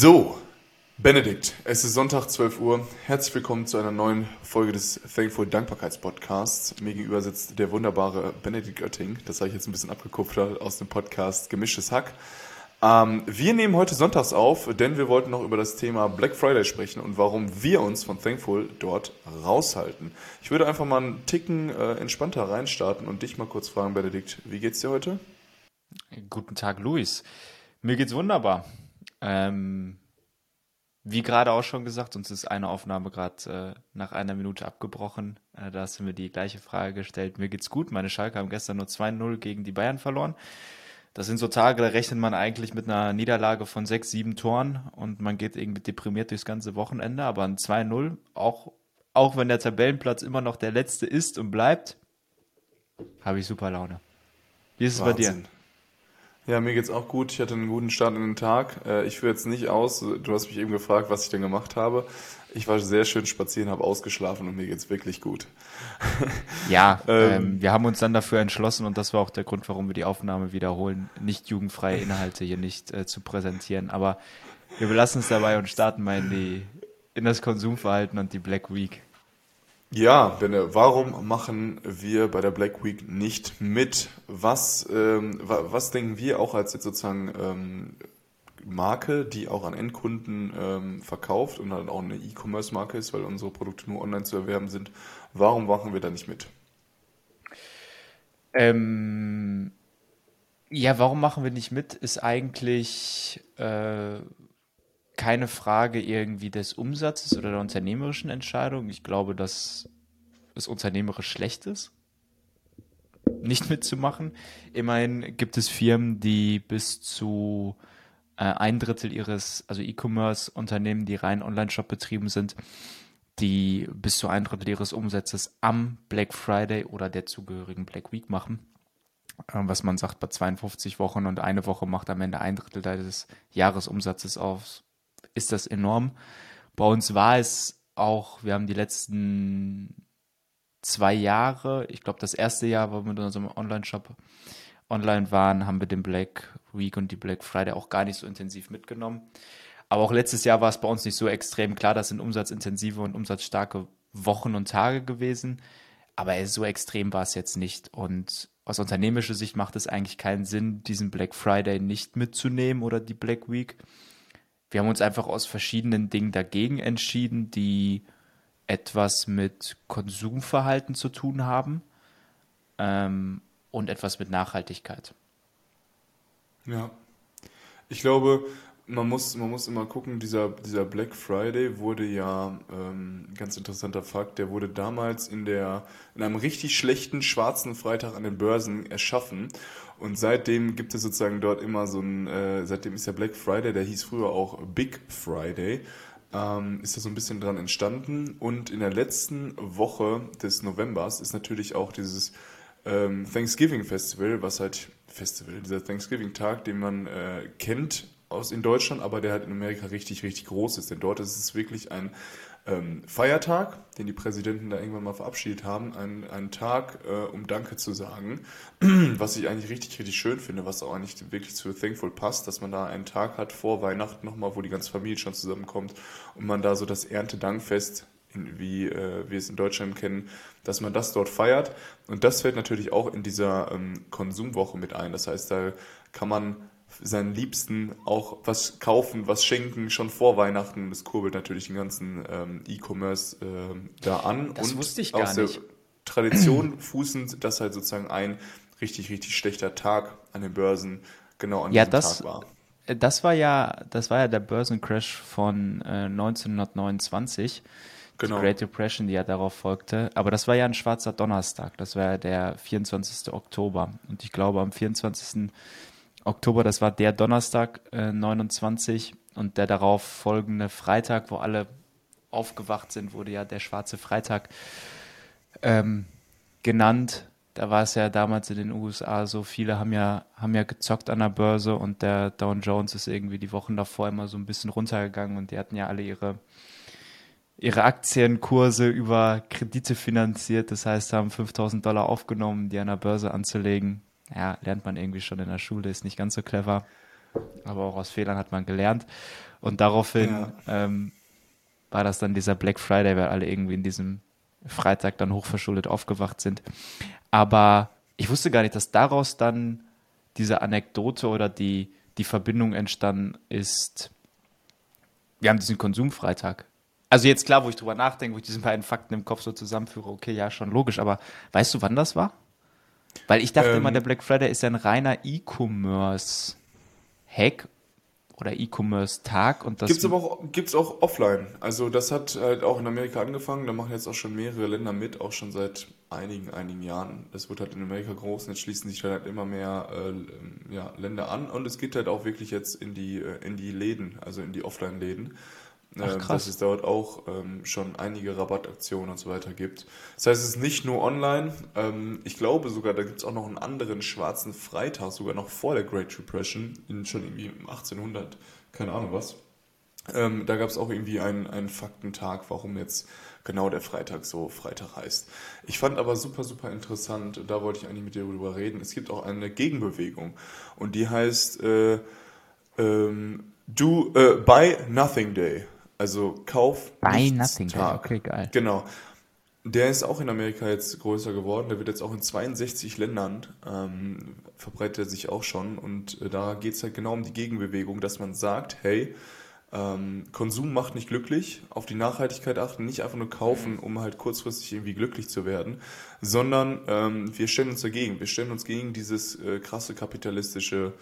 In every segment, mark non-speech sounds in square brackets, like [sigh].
So, Benedikt, es ist Sonntag, 12 Uhr. Herzlich willkommen zu einer neuen Folge des Thankful Dankbarkeitspodcasts. Mir gegenüber sitzt der wunderbare Benedikt Oetting. Das habe ich jetzt ein bisschen abgekupfert aus dem Podcast Gemischtes Hack. Ähm, wir nehmen heute sonntags auf, denn wir wollten noch über das Thema Black Friday sprechen und warum wir uns von Thankful dort raushalten. Ich würde einfach mal einen Ticken äh, entspannter reinstarten und dich mal kurz fragen, Benedikt, wie geht's dir heute? Guten Tag, Luis. Mir geht's wunderbar. Ähm, wie gerade auch schon gesagt, uns ist eine Aufnahme gerade äh, nach einer Minute abgebrochen. Äh, da hast du mir die gleiche Frage gestellt. Mir geht's gut. Meine Schalke haben gestern nur 2-0 gegen die Bayern verloren. Das sind so Tage, da rechnet man eigentlich mit einer Niederlage von sechs, sieben Toren und man geht irgendwie deprimiert durchs ganze Wochenende. Aber ein 2-0, auch, auch wenn der Tabellenplatz immer noch der letzte ist und bleibt, habe ich super Laune. Wie ist es Wahnsinn. bei dir? Ja, mir geht's auch gut. Ich hatte einen guten Start in den Tag. Äh, ich führe jetzt nicht aus. Du hast mich eben gefragt, was ich denn gemacht habe. Ich war sehr schön spazieren, habe ausgeschlafen und mir geht's wirklich gut. [laughs] Ja, ähm, ähm, wir haben uns dann dafür entschlossen und das war auch der Grund, warum wir die Aufnahme wiederholen, nicht jugendfreie Inhalte hier nicht äh, zu präsentieren. Aber wir belassen es dabei und starten mal in die in das Konsumverhalten und die Black Week. Ja, Benne, warum machen wir bei der Black Week nicht mit? Was, ähm, was denken wir auch als jetzt sozusagen ähm, Marke, die auch an Endkunden ähm, verkauft und dann auch eine E-Commerce-Marke ist, weil unsere Produkte nur online zu erwerben sind. Warum machen wir da nicht mit? Ähm, ja, warum machen wir nicht mit, ist eigentlich äh, keine Frage irgendwie des Umsatzes oder der unternehmerischen Entscheidung. Ich glaube, dass es unternehmerisch schlecht ist, nicht mitzumachen. Immerhin gibt es Firmen, die bis zu äh, ein Drittel ihres, also E-Commerce-Unternehmen, die rein Online-Shop betrieben sind, die bis zu ein Drittel ihres Umsatzes am Black Friday oder der zugehörigen Black Week machen. Äh, was man sagt, bei 52 Wochen und eine Woche macht am Ende ein Drittel des Jahresumsatzes aus ist das enorm. Bei uns war es auch, wir haben die letzten zwei Jahre, ich glaube das erste Jahr, wo wir mit unserem Online-Shop online waren, haben wir den Black Week und die Black Friday auch gar nicht so intensiv mitgenommen. Aber auch letztes Jahr war es bei uns nicht so extrem. Klar, das sind umsatzintensive und umsatzstarke Wochen und Tage gewesen. Aber so extrem war es jetzt nicht. Und aus unternehmischer Sicht macht es eigentlich keinen Sinn, diesen Black Friday nicht mitzunehmen oder die Black Week, wir haben uns einfach aus verschiedenen Dingen dagegen entschieden, die etwas mit Konsumverhalten zu tun haben ähm, und etwas mit Nachhaltigkeit. Ja, ich glaube, man muss, man muss immer gucken, dieser, dieser Black Friday wurde ja, ähm, ganz interessanter Fakt, der wurde damals in, der, in einem richtig schlechten schwarzen Freitag an den Börsen erschaffen. Und seitdem gibt es sozusagen dort immer so ein, äh, seitdem ist der Black Friday, der hieß früher auch Big Friday, ähm, ist da so ein bisschen dran entstanden. Und in der letzten Woche des Novembers ist natürlich auch dieses ähm, Thanksgiving Festival, was halt Festival, dieser Thanksgiving-Tag, den man äh, kennt aus in Deutschland, aber der halt in Amerika richtig, richtig groß ist. Denn dort ist es wirklich ein ähm, Feiertag, den die Präsidenten da irgendwann mal verabschiedet haben, ein, ein Tag, äh, um Danke zu sagen, [clears throat] was ich eigentlich richtig, richtig schön finde, was auch eigentlich wirklich zu Thankful passt, dass man da einen Tag hat vor Weihnachten nochmal, wo die ganze Familie schon zusammenkommt und man da so das Erntedankfest wie äh, wir es in Deutschland kennen, dass man das dort feiert. Und das fällt natürlich auch in dieser ähm, Konsumwoche mit ein. Das heißt, da kann man seinen Liebsten auch was kaufen, was schenken, schon vor Weihnachten. Das kurbelt natürlich den ganzen ähm, E-Commerce äh, da an. Das und wusste ich gar aus nicht. Der Tradition [clears throat] fußend, dass halt sozusagen ein richtig, richtig schlechter Tag an den Börsen genau an ja, diesem das, Tag war. Das war ja, das war ja der Börsencrash von äh, 1929. Genau. Die Great Depression, die ja darauf folgte. Aber das war ja ein schwarzer Donnerstag. Das war ja der 24. Oktober. Und ich glaube, am 24. Oktober, das war der Donnerstag äh, 29 und der darauf folgende Freitag, wo alle aufgewacht sind, wurde ja der schwarze Freitag ähm, genannt. Da war es ja damals in den USA so, viele haben ja, haben ja gezockt an der Börse und der Dow Jones ist irgendwie die Wochen davor immer so ein bisschen runtergegangen und die hatten ja alle ihre, ihre Aktienkurse über Kredite finanziert. Das heißt, haben 5000 Dollar aufgenommen, die an der Börse anzulegen ja, lernt man irgendwie schon in der Schule, ist nicht ganz so clever. Aber auch aus Fehlern hat man gelernt. Und daraufhin Ja. ähm, war das dann dieser Black Friday, weil alle irgendwie in diesem Freitag dann hochverschuldet aufgewacht sind. Aber ich wusste gar nicht, dass daraus dann diese Anekdote oder die, die Verbindung entstanden ist. Wir haben diesen Konsumfreitag. Also jetzt klar, wo ich drüber nachdenke, wo ich diese beiden Fakten im Kopf so zusammenführe, okay, ja, schon logisch, aber weißt du, wann das war? Weil ich dachte Ähm, immer, der Black Friday ist ja ein reiner E-Commerce-Hack oder E-Commerce-Tag und das Gibt's aber auch, gibt's auch offline. Also das hat halt auch in Amerika angefangen. Da machen jetzt auch schon mehrere Länder mit, auch schon seit einigen, einigen Jahren. Das wird halt in Amerika groß und jetzt schließen sich dann halt immer mehr äh, ja, Länder an. Und es geht halt auch wirklich jetzt in die, äh, in die Läden, also in die Offline-Läden. Ach, Ähm, krass. Dass es dort auch ähm, schon einige Rabattaktionen und so weiter gibt. Das heißt, es ist nicht nur online. Ähm, ich glaube sogar, da gibt es auch noch einen anderen schwarzen Freitag, sogar noch vor der Great Depression, in, schon irgendwie 1800, keine Ahnung was. Ähm, da gab es auch irgendwie einen, einen Faktentag, warum jetzt genau der Freitag so Freitag heißt. Ich fand aber super, super interessant, und da wollte ich eigentlich mit dir drüber reden. Es gibt auch eine Gegenbewegung und die heißt äh, ähm, Do, äh, Buy Nothing Day. Also Kauf Buy nichts Nothing. Tag. Okay, geil. Genau. Der ist auch in Amerika jetzt größer geworden. Der wird jetzt auch in 62 Ländern ähm, verbreitet er sich auch schon. Und äh, da geht es halt genau um die Gegenbewegung, dass man sagt, hey, ähm, Konsum macht nicht glücklich, auf die Nachhaltigkeit achten, nicht einfach nur kaufen, um halt kurzfristig irgendwie glücklich zu werden, sondern ähm, wir stellen uns dagegen. Wir stellen uns gegen dieses äh, krasse kapitalistische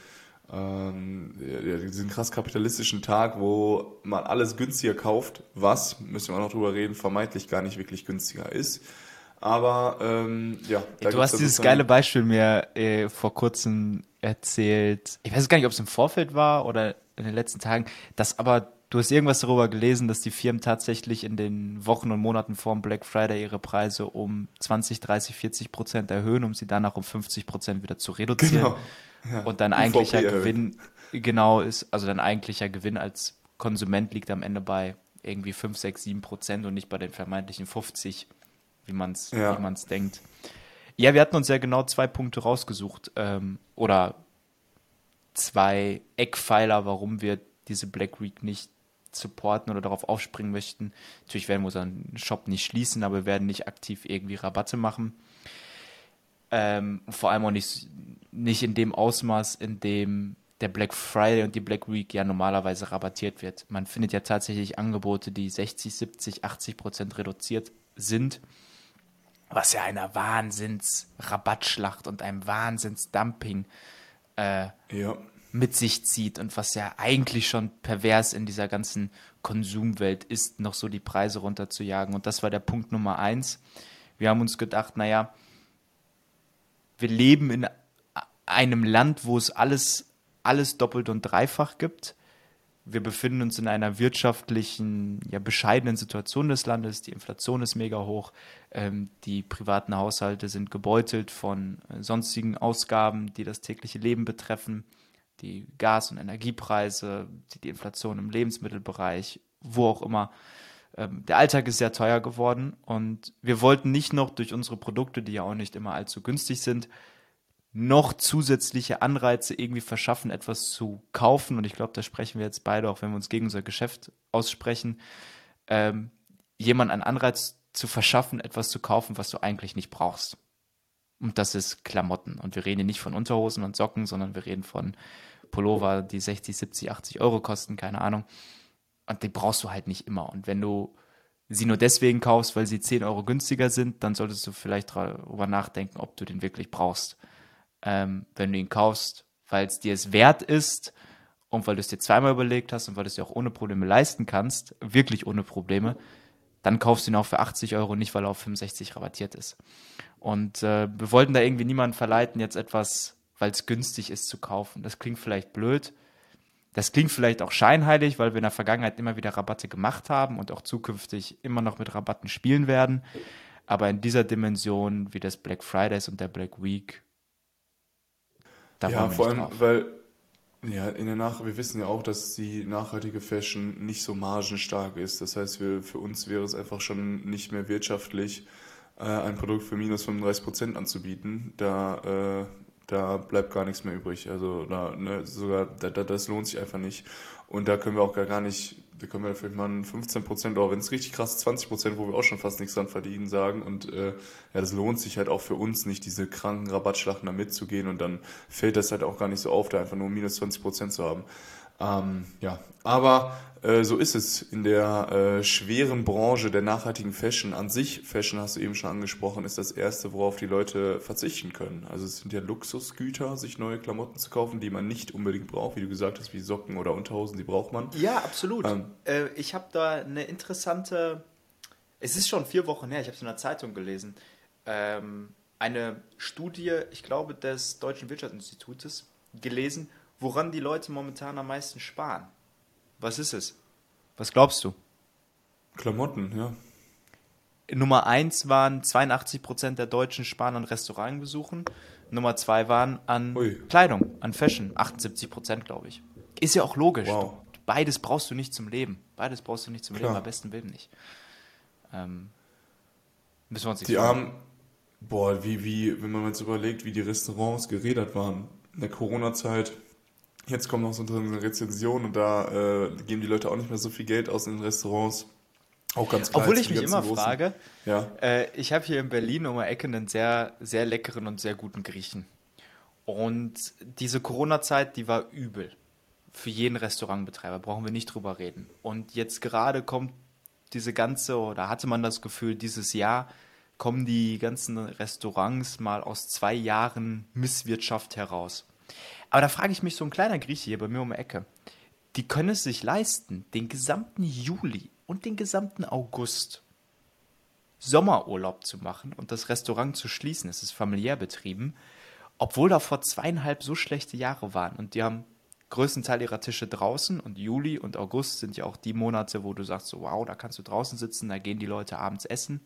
ähm, diesen krass kapitalistischen Tag, wo man alles günstiger kauft, was, müssen wir auch noch drüber reden, vermeintlich gar nicht wirklich günstiger ist. Aber ähm, ja, da du hast dann dieses geile Beispiel mir äh, vor kurzem erzählt. Ich weiß gar nicht, ob es im Vorfeld war oder in den letzten Tagen, dass aber du hast irgendwas darüber gelesen, dass die Firmen tatsächlich in den Wochen und Monaten vor dem Black Friday ihre Preise um 20, 30, 40 Prozent erhöhen, um sie danach um 50 Prozent wieder zu reduzieren. Genau. Ja, Und dein eigentlicher. Gewinn, genau ist, also dein eigentlicher Gewinn als Konsument liegt am Ende bei irgendwie 5, 6, 7 Prozent und nicht bei den vermeintlichen 50, wie man es Ja. wie denkt. Ja, wir hatten uns ja genau zwei Punkte rausgesucht ähm, oder zwei Eckpfeiler, warum wir diese Black Week nicht supporten oder darauf aufspringen möchten. Natürlich werden wir unseren Shop nicht schließen, aber wir werden nicht aktiv irgendwie Rabatte machen. Ähm, vor allem auch nicht, nicht in dem Ausmaß, in dem der Black Friday und die Black Week ja normalerweise rabattiert wird. Man findet ja tatsächlich Angebote, die 60, 70, 80 Prozent reduziert sind, was ja einer Wahnsinns-Rabattschlacht und einem Wahnsinns-Dumping äh, Ja, mit sich zieht und was ja eigentlich schon pervers in dieser ganzen Konsumwelt ist, noch so die Preise runterzujagen. Und das war der Punkt Nummer eins. Wir haben uns gedacht, naja, wir leben in einem Land, wo es alles, alles doppelt und dreifach gibt. Wir befinden uns in einer wirtschaftlichen, ja, bescheidenen Situation des Landes. Die Inflation ist mega hoch. Ähm, die privaten Haushalte sind gebeutelt von äh, sonstigen Ausgaben, die das tägliche Leben betreffen. Die Gas- und Energiepreise, die, die Inflation im Lebensmittelbereich, wo auch immer. Ähm, der Alltag ist sehr teuer geworden und wir wollten nicht noch durch unsere Produkte, die ja auch nicht immer allzu günstig sind, noch zusätzliche Anreize irgendwie verschaffen, etwas zu kaufen. Und ich glaube, da sprechen wir jetzt beide, auch wenn wir uns gegen unser Geschäft aussprechen, ähm, jemand einen Anreiz zu verschaffen, etwas zu kaufen, was du eigentlich nicht brauchst. Und das ist Klamotten. Und wir reden hier nicht von Unterhosen und Socken, sondern wir reden von Pullover, die 60, 70, 80 Euro kosten, keine Ahnung. Und die brauchst du halt nicht immer. Und wenn du sie nur deswegen kaufst, weil sie 10 Euro günstiger sind, dann solltest du vielleicht darüber nachdenken, ob du den wirklich brauchst ähm, wenn du ihn kaufst, weil es dir es wert ist und weil du es dir zweimal überlegt hast und weil du es dir auch ohne Probleme leisten kannst, wirklich ohne Probleme, dann kaufst du ihn auch für 80 Euro, nicht weil er auf 65 rabattiert ist. Und äh, wir wollten da irgendwie niemanden verleiten, jetzt etwas, weil es günstig ist, zu kaufen. Das klingt vielleicht blöd. Das klingt vielleicht auch scheinheilig, weil wir in der Vergangenheit immer wieder Rabatte gemacht haben und auch zukünftig immer noch mit Rabatten spielen werden. Aber in dieser Dimension wie des Black Fridays und der Black Week da ja vor allem, drauf. weil ja, in der Nach wir wissen ja auch, dass die nachhaltige Fashion nicht so margenstark ist. Das heißt, wir, für uns wäre es einfach schon nicht mehr wirtschaftlich, äh, ein Produkt für minus 35 Prozent anzubieten. Da äh, Da bleibt gar nichts mehr übrig. Also da, ne, sogar, da, da, das lohnt sich einfach nicht. Und da können wir auch gar, nicht, da können wir vielleicht mal 15 Prozent oder wenn es richtig krass ist, 20 Prozent, wo wir auch schon fast nichts dran verdienen, sagen. Und äh, ja, das lohnt sich halt auch für uns nicht, diese kranken Rabattschlachten da mitzugehen. Und dann fällt das halt auch gar nicht so auf, da einfach nur minus 20 Prozent zu haben. Ähm, ja, aber äh, so ist es in der äh, schweren Branche der nachhaltigen Fashion. An sich, Fashion hast du eben schon angesprochen, ist das Erste, worauf die Leute verzichten können. Also es sind ja Luxusgüter, sich neue Klamotten zu kaufen, die man nicht unbedingt braucht, wie du gesagt hast, wie Socken oder Unterhosen, die braucht man. Ja, absolut. Ähm, äh, ich habe da eine interessante, es ist schon vier Wochen her, ich habe es in der Zeitung gelesen, ähm, eine Studie, ich glaube, des Deutschen Wirtschaftsinstitutes gelesen, woran die Leute momentan am meisten sparen. Was ist es? Was glaubst du? Klamotten, ja. Nummer 1 waren 82% der Deutschen sparen an Restaurantbesuchen. Nummer 2 waren an Ui. Kleidung, an Fashion. 78%, glaube ich. Ist ja auch logisch. Wow. Beides brauchst du nicht zum Leben. Beides brauchst du nicht zum Klar. Leben, am besten Willen nicht. Ähm, müssen wir uns Die Armen, boah, wie, wie, wenn man jetzt überlegt, wie die Restaurants geredet waren in der Corona-Zeit Jetzt kommt noch so eine Rezension und da äh, geben die Leute auch nicht mehr so viel Geld aus in den Restaurants. Auch ganz klar. Obwohl ich mich immer großen. frage, ja. äh, ich habe hier in Berlin um die Ecke einen sehr, sehr leckeren und sehr guten Griechen. Und diese Corona-Zeit, die war übel. Für jeden Restaurantbetreiber, brauchen wir nicht drüber reden. Und jetzt gerade kommt diese ganze, oder hatte man das Gefühl, dieses Jahr kommen die ganzen Restaurants mal aus zwei Jahren Misswirtschaft heraus. Aber da frage ich mich, so ein kleiner Grieche hier bei mir um die Ecke, die können es sich leisten, den gesamten Juli und den gesamten August Sommerurlaub zu machen und das Restaurant zu schließen. Es ist familiär betrieben, obwohl da vor zweieinhalb so schlechte Jahre waren. Und die haben größtenteils ihrer Tische draußen und Juli und August sind ja auch die Monate, wo du sagst, so, wow, da kannst du draußen sitzen, da gehen die Leute abends essen.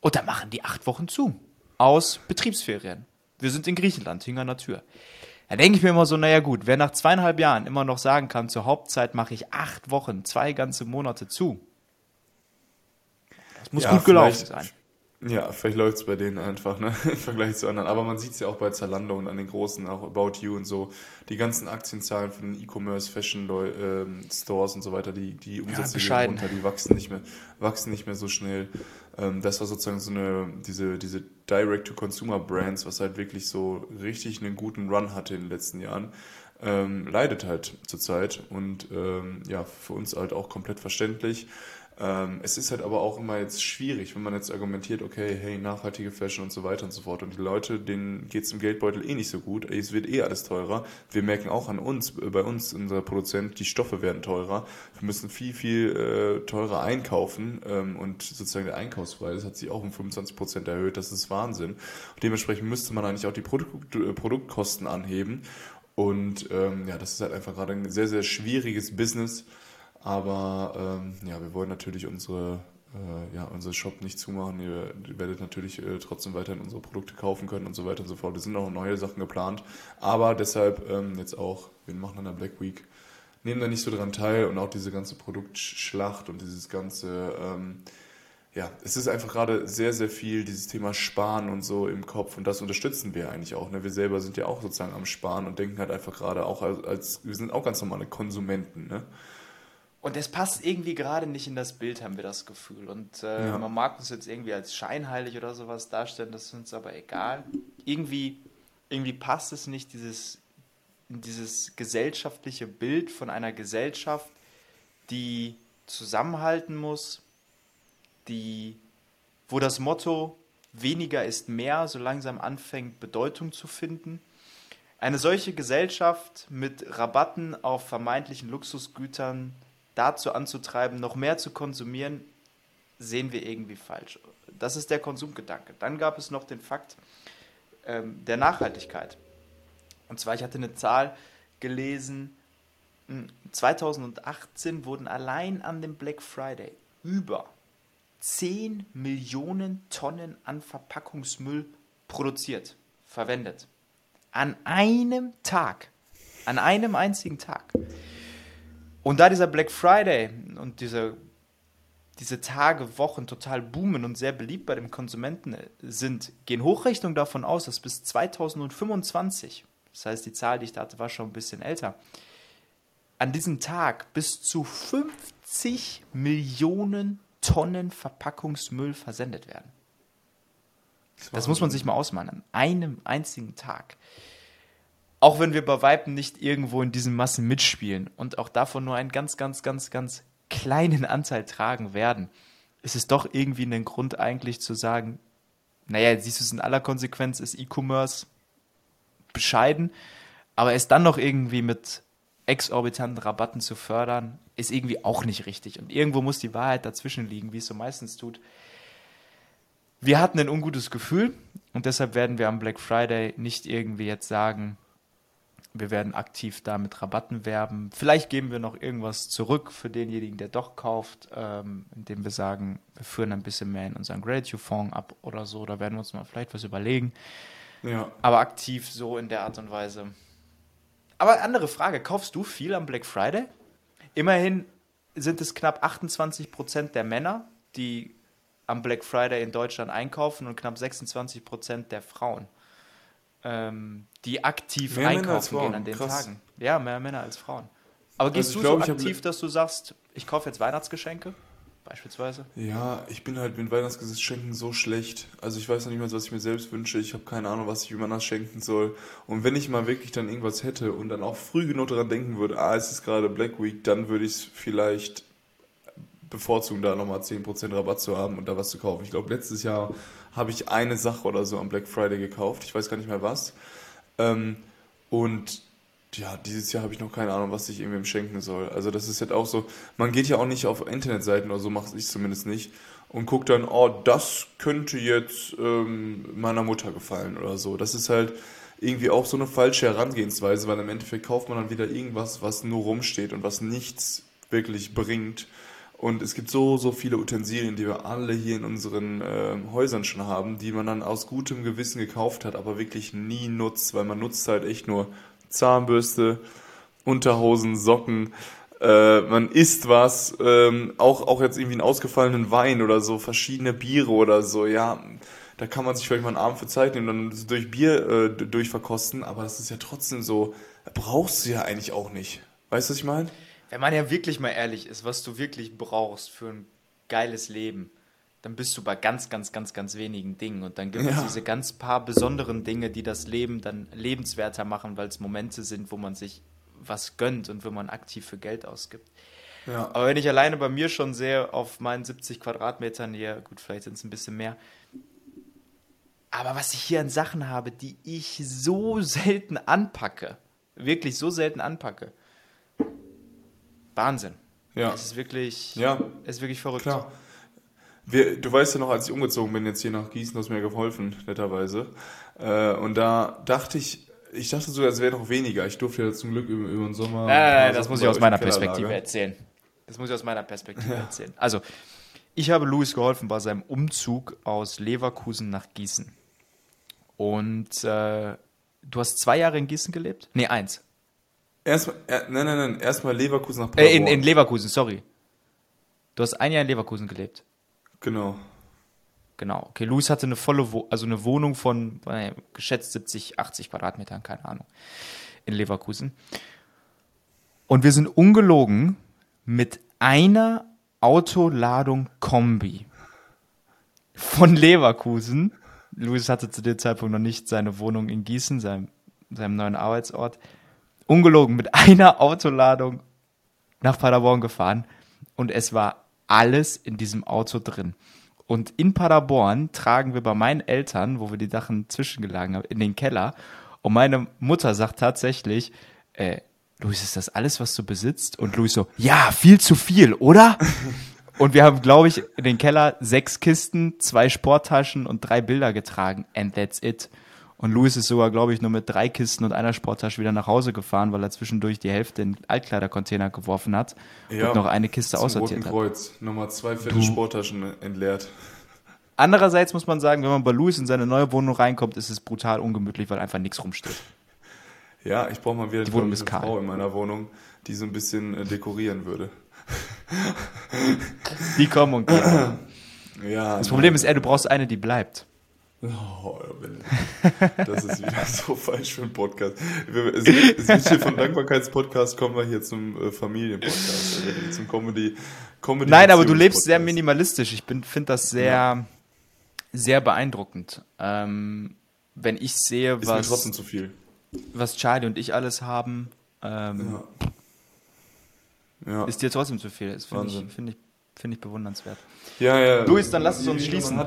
Und da machen die acht Wochen zu. Aus Betriebsferien. Wir sind in Griechenland, hing an der Tür. Da denke ich mir immer so, naja gut, wer nach zweieinhalb Jahren immer noch sagen kann, zur Hauptzeit mache ich acht Wochen, zwei ganze Monate zu. Das muss ja, gut gelaufen sein. Ja, vielleicht läuft es bei denen einfach, ne? [laughs] Im Vergleich zu anderen. Aber man sieht es ja auch bei Zalando und an den großen, auch About You und so. Die ganzen Aktienzahlen von den E-Commerce, Fashion ähm, Stores und so weiter, die, die Umsätze ja, gehen runter, die wachsen nicht mehr, wachsen nicht mehr so schnell. Ähm, das war sozusagen so eine, diese, diese Direct-to-Consumer-Brands, was halt wirklich so richtig einen guten Run hatte in den letzten Jahren. Ähm, leidet halt zurzeit und ähm, ja, für uns halt auch komplett verständlich. Ähm, es ist halt aber auch immer jetzt schwierig, wenn man jetzt argumentiert, okay, hey, nachhaltige Fashion und so weiter und so fort. Und die Leute, denen geht es im Geldbeutel eh nicht so gut. Es wird eh alles teurer. Wir merken auch an uns, äh, bei uns, unser Produzent, die Stoffe werden teurer. Wir müssen viel, viel äh, teurer einkaufen. Ähm, und sozusagen der Einkaufspreis hat sich auch um 25 Prozent erhöht. Das ist Wahnsinn. Und dementsprechend müsste man eigentlich auch die Produkt, äh, Produktkosten anheben. Und ähm, ja, das ist halt einfach gerade ein sehr, sehr schwieriges Business. Aber ähm, ja, wir wollen natürlich unsere, äh, ja, unsere Shop nicht zumachen. Ihr, ihr werdet natürlich äh, trotzdem weiterhin unsere Produkte kaufen können und so weiter und so fort. Es sind auch neue Sachen geplant. Aber deshalb ähm, jetzt auch, wir machen an der Black Week, nehmen da nicht so dran teil und auch diese ganze Produktschlacht und dieses ganze, ähm, ja, es ist einfach gerade sehr, sehr viel dieses Thema Sparen und so im Kopf und das unterstützen wir eigentlich auch. Ne? Wir selber sind ja auch sozusagen am Sparen und denken halt einfach gerade auch als, als wir sind auch ganz normale Konsumenten. Ne? Und es passt irgendwie gerade nicht in das Bild, haben wir das Gefühl. Und äh, ja. man mag uns jetzt irgendwie als scheinheilig oder sowas darstellen, das ist uns aber egal. Irgendwie, irgendwie passt es nicht, dieses, dieses gesellschaftliche Bild von einer Gesellschaft, die zusammenhalten muss, die, wo das Motto weniger ist mehr so langsam anfängt, Bedeutung zu finden. Eine solche Gesellschaft mit Rabatten auf vermeintlichen Luxusgütern dazu anzutreiben, noch mehr zu konsumieren, sehen wir irgendwie falsch. Das ist der Konsumgedanke. Dann gab es noch den Fakt ähm, der Nachhaltigkeit. Und zwar, ich hatte eine Zahl gelesen, 2018 hm, wurden allein an dem Black Friday über 10 Millionen Tonnen an Verpackungsmüll produziert, verwendet. An einem Tag. An einem einzigen Tag. Und da dieser Black Friday und dieser diese Tage, Wochen total boomen und sehr beliebt bei den Konsumenten sind, gehen Hochrechnungen davon aus, dass bis 2025, das heißt, die Zahl, die ich da hatte, war schon ein bisschen älter, an diesem Tag bis zu 50 Millionen Tonnen Verpackungsmüll versendet werden. Das muss man sich mal ausmalen, an einem einzigen Tag. Auch wenn wir bei Weitem nicht irgendwo in diesen Massen mitspielen und auch davon nur einen ganz, ganz, ganz, ganz kleinen Anteil tragen werden, ist es doch irgendwie ein Grund eigentlich zu sagen, naja, siehst du es in aller Konsequenz, ist E-Commerce bescheiden, aber es dann noch irgendwie mit exorbitanten Rabatten zu fördern, ist irgendwie auch nicht richtig. Und irgendwo muss die Wahrheit dazwischen liegen, wie es so meistens tut. Wir hatten ein ungutes Gefühl und deshalb werden wir am Black Friday nicht irgendwie jetzt sagen, wir werden aktiv da mit Rabatten werben. Vielleicht geben wir noch irgendwas zurück für denjenigen, der doch kauft, ähm, indem wir sagen, wir führen ein bisschen mehr in unseren Gratitude-Fonds ab oder so. Da werden wir uns mal vielleicht was überlegen. Ja. Aber aktiv so in der Art und Weise. Aber andere Frage, kaufst du viel am Black Friday? Immerhin sind es knapp 28 Prozent der Männer, die am Black Friday in Deutschland einkaufen und knapp 26 Prozent der Frauen ähm, die aktiv mehr einkaufen gehen an den Krass. Tagen. Ja, mehr Männer als Frauen. Aber gehst also du glaub, so aktiv, dass du sagst, ich kaufe jetzt Weihnachtsgeschenke? Beispielsweise? Ja, ich bin halt mit Weihnachtsgeschenken so schlecht. Also ich weiß noch nicht mal, was ich mir selbst wünsche. Ich habe keine Ahnung, was ich jemand anders schenken soll. Und wenn ich mal wirklich dann irgendwas hätte und dann auch früh genug daran denken würde, ah, es ist gerade Black Week, dann würde ich es vielleicht bevorzugen, da nochmal 10% Rabatt zu haben und da was zu kaufen. Ich glaube, letztes Jahr habe ich eine Sache oder so am Black Friday gekauft. Ich weiß gar nicht mehr was. Ähm, und ja, dieses Jahr habe ich noch keine Ahnung, was ich irgendwem schenken soll. Also das ist halt auch so, man geht ja auch nicht auf Internetseiten oder so, mache ich zumindest nicht, und guckt dann, oh, das könnte jetzt ähm, meiner Mutter gefallen oder so. Das ist halt irgendwie auch so eine falsche Herangehensweise, weil im Endeffekt kauft man dann wieder irgendwas, was nur rumsteht und was nichts wirklich bringt. Und es gibt so, so viele Utensilien, die wir alle hier in unseren äh, Häusern schon haben, die man dann aus gutem Gewissen gekauft hat, aber wirklich nie nutzt, weil man nutzt halt echt nur Zahnbürste, Unterhosen, Socken, äh, man isst was, ähm, auch, auch jetzt irgendwie einen ausgefallenen Wein oder so, verschiedene Biere oder so, ja, da kann man sich vielleicht mal einen Abend für Zeit nehmen und dann durch Bier äh, durchverkosten, aber das ist ja trotzdem so, brauchst du ja eigentlich auch nicht. Weißt du, was ich meine? Wenn man ja wirklich mal ehrlich ist, was du wirklich brauchst für ein geiles Leben, dann bist du bei ganz, ganz, ganz, ganz wenigen Dingen. Und dann gibt ja. es diese ganz paar besonderen Dinge, die das Leben dann lebenswerter machen, weil es Momente sind, wo man sich was gönnt und wo man aktiv für Geld ausgibt. Ja. Aber wenn ich alleine bei mir schon sehe, auf meinen 70 Quadratmetern hier, gut, vielleicht sind es ein bisschen mehr, aber was ich hier an Sachen habe, die ich so selten anpacke, wirklich so selten anpacke, Wahnsinn. Ja. Es ist wirklich, ja. es ist wirklich verrückt. Klar. Wir, du weißt ja noch, als ich umgezogen bin, jetzt hier nach Gießen, du hast mir geholfen, netterweise. Äh, und da dachte ich, ich dachte sogar, es wäre noch weniger. Ich durfte ja zum Glück über, über den Sommer. Nein, nein, das muss ich aus meiner Perspektive erzählen. Das muss ich aus meiner Perspektive ja. erzählen. Also, ich habe Louis geholfen bei seinem Umzug aus Leverkusen nach Gießen. Und äh, du hast zwei Jahre in Gießen gelebt? Nee, eins. Erstmal, äh, nein, nein, nein, erstmal Leverkusen nach Paderborn. Äh, in, in Leverkusen, sorry. Du hast ein Jahr in Leverkusen gelebt. Genau. Genau. Okay, Luis hatte eine volle, Wo also eine Wohnung von äh, geschätzt 70, 80 Quadratmetern, keine Ahnung, in Leverkusen. Und wir sind ungelogen mit einer Autoladung Kombi von Leverkusen. Luis hatte zu dem Zeitpunkt noch nicht seine Wohnung in Gießen, seinem, seinem neuen Arbeitsort ungelogen mit einer Autoladung nach Paderborn gefahren und es war alles in diesem Auto drin. Und in Paderborn tragen wir bei meinen Eltern, wo wir die Sachen zwischengelagen haben, in den Keller. Und meine Mutter sagt tatsächlich, äh, Luis, ist das alles, was du besitzt? Und Luis so, ja, viel zu viel, oder? [laughs] und wir haben, glaube ich, in den Keller sechs Kisten, zwei Sporttaschen und drei Bilder getragen. And that's it. Und Louis ist sogar, glaube ich, nur mit drei Kisten und einer Sporttasche wieder nach Hause gefahren, weil er zwischendurch die Hälfte in Altkleidercontainer geworfen hat ja, und noch eine Kiste aussortiert Roten Kreuz. hat. Nochmal zwei fette Sporttaschen entleert. Andererseits muss man sagen, wenn man bei Louis in seine neue Wohnung reinkommt, ist es brutal ungemütlich, weil einfach nichts rumsteht. Ja, ich brauche mal wieder die Wohnung eine Frau in meiner Wohnung, die so ein bisschen äh, dekorieren würde. Die kommen und gehen. Ja, Das Problem ist eher, du brauchst eine, die bleibt. Oh, das ist wieder so falsch für einen Podcast. Es wird, hier von Dankbarkeitspodcast kommen wir hier zum äh, Familienpodcast, also zum Comedy. Comedy Nein, aber du lebst sehr minimalistisch. Ich finde das sehr, sehr beeindruckend. Ähm, wenn ich sehe, Ist mir was, trotzdem zu viel. was Charlie und ich alles haben, ähm, Ja. Ja. ist dir trotzdem zu viel. Das finde ich, finde ich, finde ich bewundernswert. ja, ja. Luis, dann lass es uns schließen.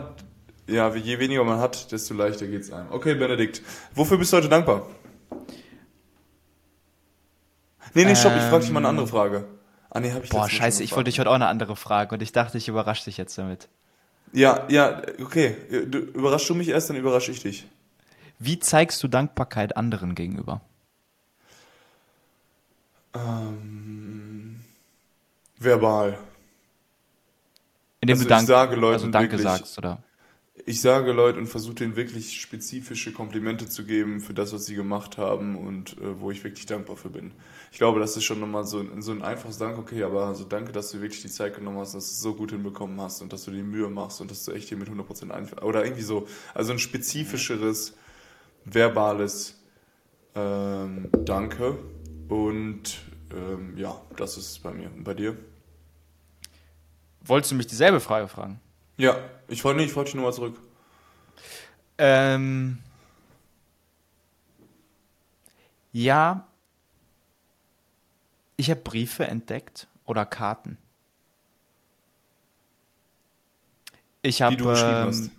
Ja, je weniger man hat, desto leichter geht's einem. Okay, Benedikt. Wofür bist du heute dankbar? Nee, nee, stopp, ich frage dich mal eine andere Frage. Ah, nee, hab ich Boah, scheiße, ich wollte dich heute auch eine andere Frage und ich dachte, ich überrasche dich jetzt damit. Ja, ja, okay. Du, überraschst du mich erst, dann überrasche ich dich. Wie zeigst du Dankbarkeit anderen gegenüber? Ähm, verbal. Indem Also du Dank, sage Leuten also Danke wirklich- sagst, oder? Ich sage Leuten und versuche denen wirklich spezifische Komplimente zu geben für das, was sie gemacht haben und äh, wo ich wirklich dankbar für bin. Ich glaube, das ist schon nochmal so, ein- so ein einfaches Dank, okay, aber also danke, dass du wirklich die Zeit genommen hast, dass du es so gut hinbekommen hast und dass du die Mühe machst und dass du echt hier mit 100% einfach oder irgendwie so, also ein spezifischeres, verbales ähm, Danke und ähm, ja, das ist bei mir. Und bei dir? Wolltest du mich dieselbe Frage fragen? Ja, ich freue mich, ich freue dich nochmal zurück. Ähm, ja, ich habe Briefe entdeckt oder Karten. Ich habe ähm,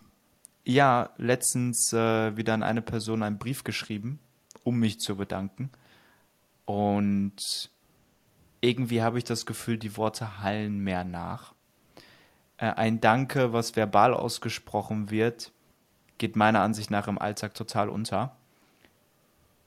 ja letztens äh, wieder an eine Person einen Brief geschrieben, um mich zu bedanken. Und irgendwie habe ich das Gefühl, die Worte hallen mehr nach. Äh, ein Danke, was verbal ausgesprochen wird, geht meiner Ansicht nach im Alltag total unter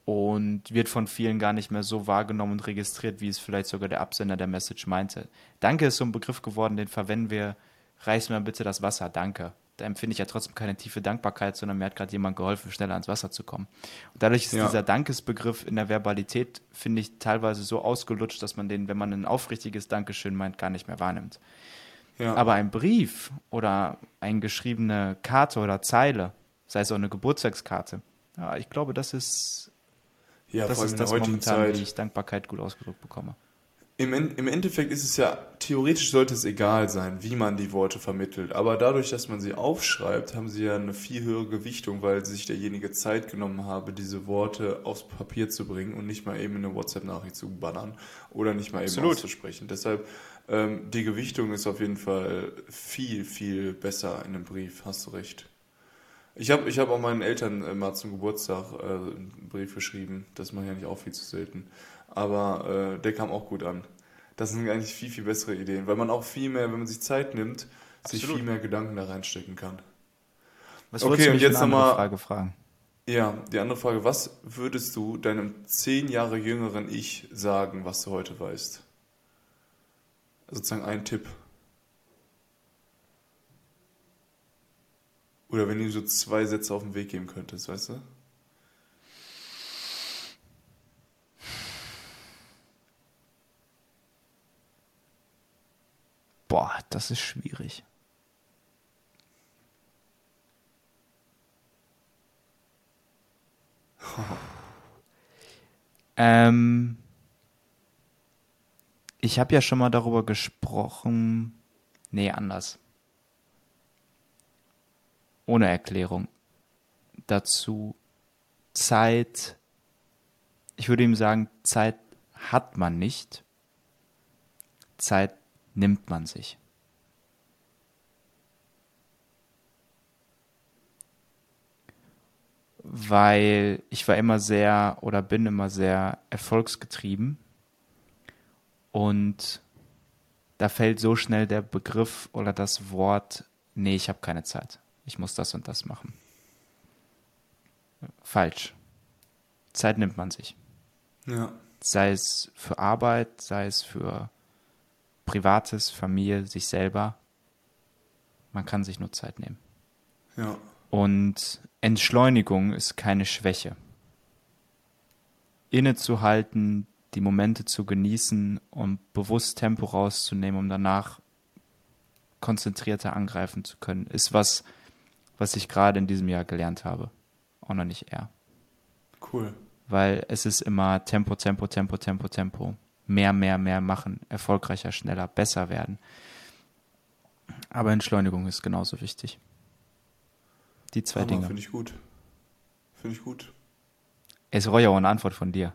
und wird von vielen gar nicht mehr so wahrgenommen und registriert, wie es vielleicht sogar der Absender der Message meinte. Danke ist so ein Begriff geworden, den verwenden wir, reiß mir bitte das Wasser, danke. Da empfinde ich ja trotzdem keine tiefe Dankbarkeit, sondern mir hat gerade jemand geholfen, schneller ans Wasser zu kommen. Und dadurch ist Ja. dieser Dankesbegriff in der Verbalität, finde ich, teilweise so ausgelutscht, dass man den, wenn man ein aufrichtiges Dankeschön meint, gar nicht mehr wahrnimmt. Ja. Aber ein Brief oder eine geschriebene Karte oder Zeile, sei es auch eine Geburtstagskarte, ja, ich glaube, das ist, ja, das, ist in der das heutigen momentan, Zeit. wie ich Dankbarkeit gut ausgedrückt bekomme. Im, Im Endeffekt ist es ja, theoretisch sollte es egal sein, wie man die Worte vermittelt. Aber dadurch, dass man sie aufschreibt, haben sie ja eine viel höhere Gewichtung, weil sich derjenige Zeit genommen habe, diese Worte aufs Papier zu bringen und nicht mal eben in eine WhatsApp-Nachricht zu bannern oder nicht mal eben Absolut. auszusprechen. Deshalb, ähm, die Gewichtung ist auf jeden Fall viel, viel besser in einem Brief, hast du recht. Ich habe ich hab auch meinen Eltern äh, mal zum Geburtstag äh, einen Brief geschrieben. Das mache ich ja nicht auch viel zu selten. Aber äh, der kam auch gut an. Das sind eigentlich viel, viel bessere Ideen, weil man auch viel mehr, wenn man sich Zeit nimmt, sich Absolut. viel mehr Gedanken da reinstecken kann. Was Okay, und jetzt für eine andere noch mal- Frage fragen? Ja, die andere Frage, was würdest du deinem zehn Jahre jüngeren Ich sagen, was du heute weißt? Sozusagen ein Tipp. Oder wenn du so zwei Sätze auf den Weg geben könntest, weißt du? Boah, das ist schwierig. [laughs] ähm, ich habe ja schon mal darüber gesprochen. Nee, anders. Ohne Erklärung. Dazu Zeit. Ich würde ihm sagen, Zeit hat man nicht. Zeit nimmt man sich. Weil ich war immer sehr oder bin immer sehr erfolgsgetrieben und da fällt so schnell der Begriff oder das Wort, nee, ich habe keine Zeit. Ich muss das und das machen. Falsch. Zeit nimmt man sich Ja. sei es für Arbeit, sei es für Privates, Familie, sich selber. Man kann sich nur Zeit nehmen. Ja. Und Entschleunigung ist keine Schwäche. Innezuhalten, die Momente zu genießen und bewusst Tempo rauszunehmen, um danach konzentrierter angreifen zu können, ist was, was ich gerade in diesem Jahr gelernt habe. Auch noch nicht eher. Cool. Weil es ist immer Tempo, Tempo, Tempo, Tempo, Tempo. Mehr, mehr, mehr machen, erfolgreicher, schneller, besser werden. Aber Entschleunigung ist genauso wichtig. Die zwei Hammer, Dinge. Finde ich gut. Finde ich gut. Es war ja auch eine Antwort von dir.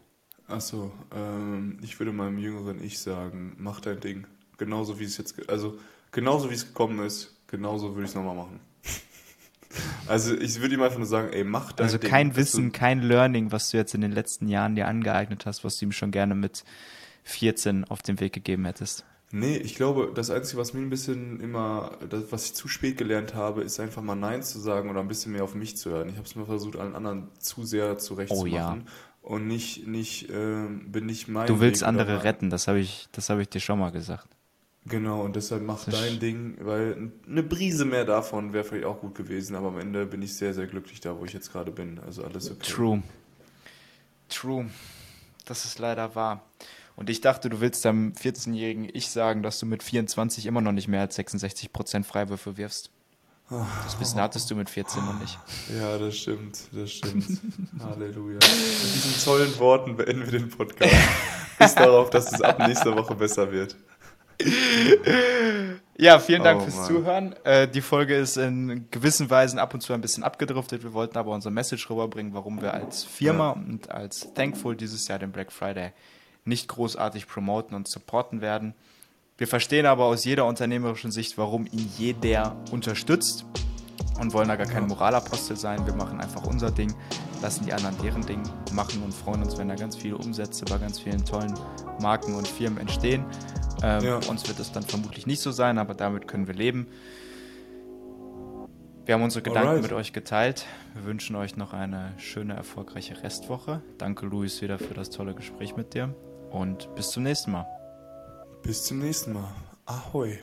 Achso, ähm, ich würde meinem jüngeren Ich sagen, mach dein Ding. Genauso wie es jetzt, also genauso wie es gekommen ist, genauso würde ich es nochmal machen. [laughs] also ich würde ihm einfach nur sagen, ey, mach dein Also Ding. kein dass Wissen, kein Learning, was du jetzt in den letzten Jahren dir angeeignet hast, was du ihm schon gerne mit 14 auf den Weg gegeben hättest. nee, ich glaube, das Einzige, was mir ein bisschen immer, das, was ich zu spät gelernt habe, ist einfach mal Nein zu sagen oder ein bisschen mehr auf mich zu hören. Ich habe es mir versucht, allen anderen zu sehr zurechtzumachen. Oh ja. Und nicht, nicht, ähm, bin nicht mein Du willst Weg andere mein- retten, das habe ich, das habe ich dir schon mal gesagt. Genau, und deshalb mach Das dein Ding, weil eine Brise mehr davon wäre vielleicht auch gut gewesen, aber am Ende bin ich sehr, sehr glücklich da, wo ich jetzt gerade bin. Also alles okay. True. True. Das ist leider wahr. Und ich dachte, du willst deinem 14-jährigen Ich sagen, dass du mit 24 immer noch nicht mehr als 66% Freiwürfe wirfst. Das Wissen hattest du mit 14 noch nicht. Ja, das stimmt, das stimmt. [laughs] Halleluja. Mit diesen tollen Worten beenden wir den Podcast. Bis darauf, dass es ab nächster Woche besser wird. Ja, vielen Dank Oh, fürs Mann. Zuhören. Äh, die Folge ist in gewissen Weisen ab und zu ein bisschen abgedriftet. Wir wollten aber unser Message rüberbringen, warum wir als Firma und als Thankful dieses Jahr den Black Friday nicht großartig promoten und supporten werden. Wir verstehen aber aus jeder unternehmerischen Sicht, warum ihn jeder unterstützt und wollen da gar kein Moralapostel sein. Wir machen einfach unser Ding, lassen die anderen deren Ding machen und freuen uns, wenn da ganz viele Umsätze bei ganz vielen tollen Marken und Firmen entstehen. Ähm, Ja. Uns wird es dann vermutlich nicht so sein, aber damit können wir leben. Wir haben unsere Gedanken Alright. mit euch geteilt. Wir wünschen euch noch eine schöne, erfolgreiche Restwoche. Danke, Luis, wieder für das tolle Gespräch mit dir. Und bis zum nächsten Mal. Bis zum nächsten Mal. Ahoi.